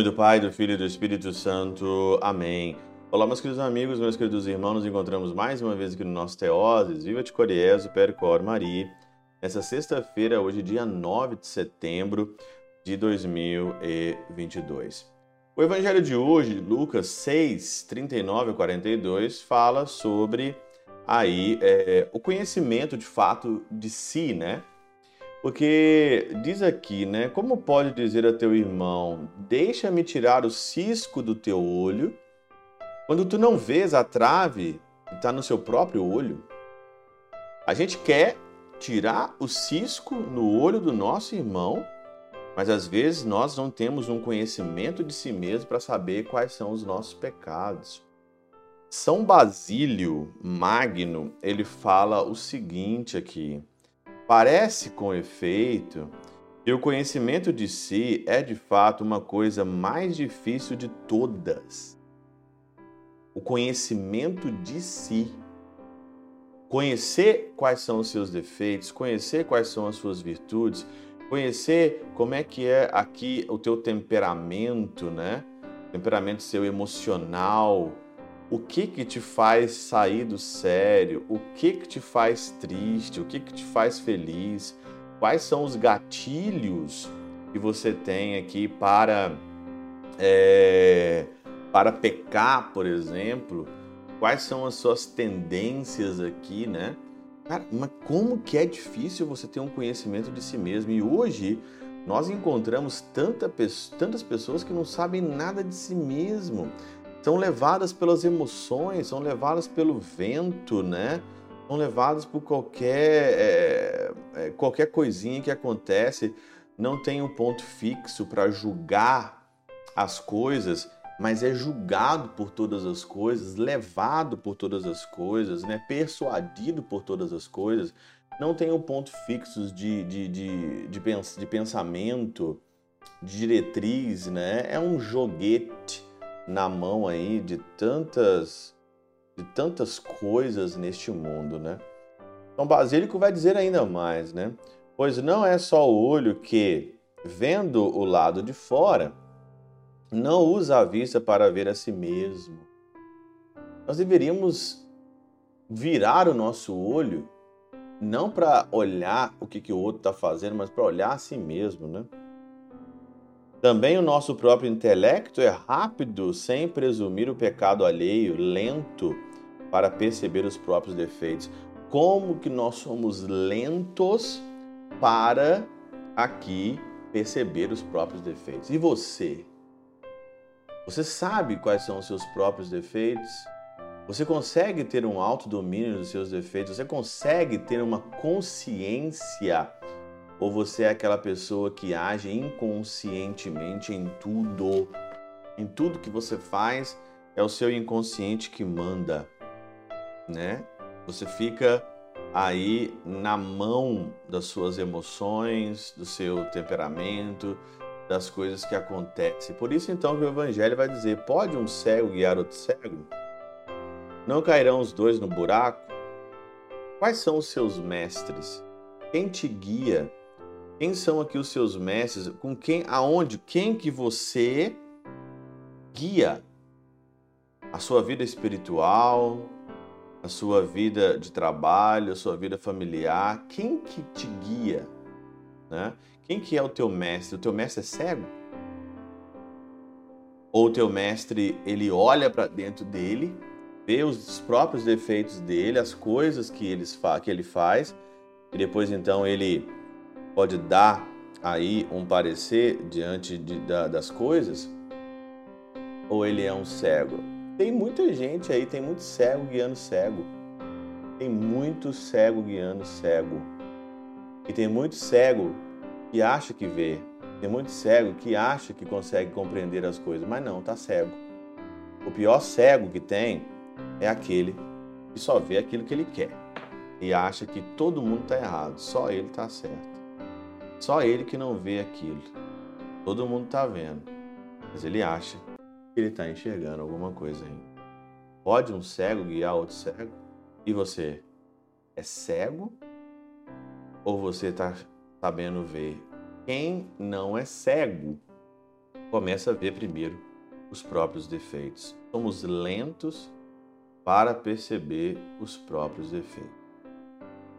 nome do Pai, do Filho e do Espírito Santo. Amém. Olá, meus queridos amigos, meus queridos irmãos, nos encontramos mais uma vez aqui no nosso Teoses, Viva de Coriezo, Percor Maria, nessa sexta-feira, hoje dia 9 de setembro de 2022. O evangelho de hoje, Lucas 6, 39 a 42, fala sobre aí é, o conhecimento de fato de si, né? Porque diz aqui, né? Como pode dizer a teu irmão, deixa-me tirar o cisco do teu olho, quando tu não vês a trave que está no seu próprio olho? A gente quer tirar o cisco no olho do nosso irmão, mas às vezes nós não temos um conhecimento de si mesmo para saber quais são os nossos pecados. São Basílio Magno, ele fala o seguinte aqui: Parece com efeito que o conhecimento de si é de fato uma coisa mais difícil de todas. O conhecimento de si. Conhecer quais são os seus defeitos, conhecer quais são as suas virtudes, conhecer como é que é aqui o teu temperamento, né? Temperamento seu emocional, o que que te faz sair do sério, o que que te faz triste, o que que te faz feliz, quais são os gatilhos que você tem aqui para é, para pecar, por exemplo, quais são as suas tendências aqui, né? Cara, mas como que é difícil você ter um conhecimento de si mesmo? E hoje nós encontramos tanta, tantas pessoas que não sabem nada de si mesmo são levadas pelas emoções, são levadas pelo vento, né? São levadas por qualquer, é, é, qualquer coisinha que acontece. Não tem um ponto fixo para julgar as coisas, mas é julgado por todas as coisas, levado por todas as coisas, né? persuadido por todas as coisas. Não tem um ponto fixo de, de, de, de, de pensamento, de diretriz, né? É um joguete na mão aí de tantas de tantas coisas neste mundo, né? Então Basílico vai dizer ainda mais, né? Pois não é só o olho que, vendo o lado de fora, não usa a vista para ver a si mesmo. Nós deveríamos virar o nosso olho não para olhar o que, que o outro está fazendo, mas para olhar a si mesmo, né? Também o nosso próprio intelecto é rápido sem presumir o pecado alheio, lento para perceber os próprios defeitos. Como que nós somos lentos para aqui perceber os próprios defeitos? E você? Você sabe quais são os seus próprios defeitos? Você consegue ter um autodomínio dos seus defeitos? Você consegue ter uma consciência ou você é aquela pessoa que age inconscientemente em tudo? Em tudo que você faz, é o seu inconsciente que manda, né? Você fica aí na mão das suas emoções, do seu temperamento, das coisas que acontecem. Por isso então que o evangelho vai dizer: pode um cego guiar outro cego? Não cairão os dois no buraco? Quais são os seus mestres? Quem te guia? Quem são aqui os seus mestres? Com quem, aonde, quem que você guia a sua vida espiritual, a sua vida de trabalho, a sua vida familiar? Quem que te guia? Né? Quem que é o teu mestre? O teu mestre é cego? Ou o teu mestre, ele olha para dentro dele, vê os próprios defeitos dele, as coisas que ele, que ele faz, e depois então ele pode dar aí um parecer diante de, da, das coisas? Ou ele é um cego? Tem muita gente aí, tem muito cego guiando cego. Tem muito cego guiando cego. E tem muito cego que acha que vê. Tem muito cego que acha que consegue compreender as coisas, mas não, tá cego. O pior cego que tem é aquele que só vê aquilo que ele quer e acha que todo mundo está errado, só ele está certo. Só ele que não vê aquilo. Todo mundo está vendo, mas ele acha que ele está enxergando alguma coisa aí. Pode um cego guiar outro cego? E você é cego? Ou você está sabendo ver? Quem não é cego começa a ver primeiro os próprios defeitos. Somos lentos para perceber os próprios defeitos.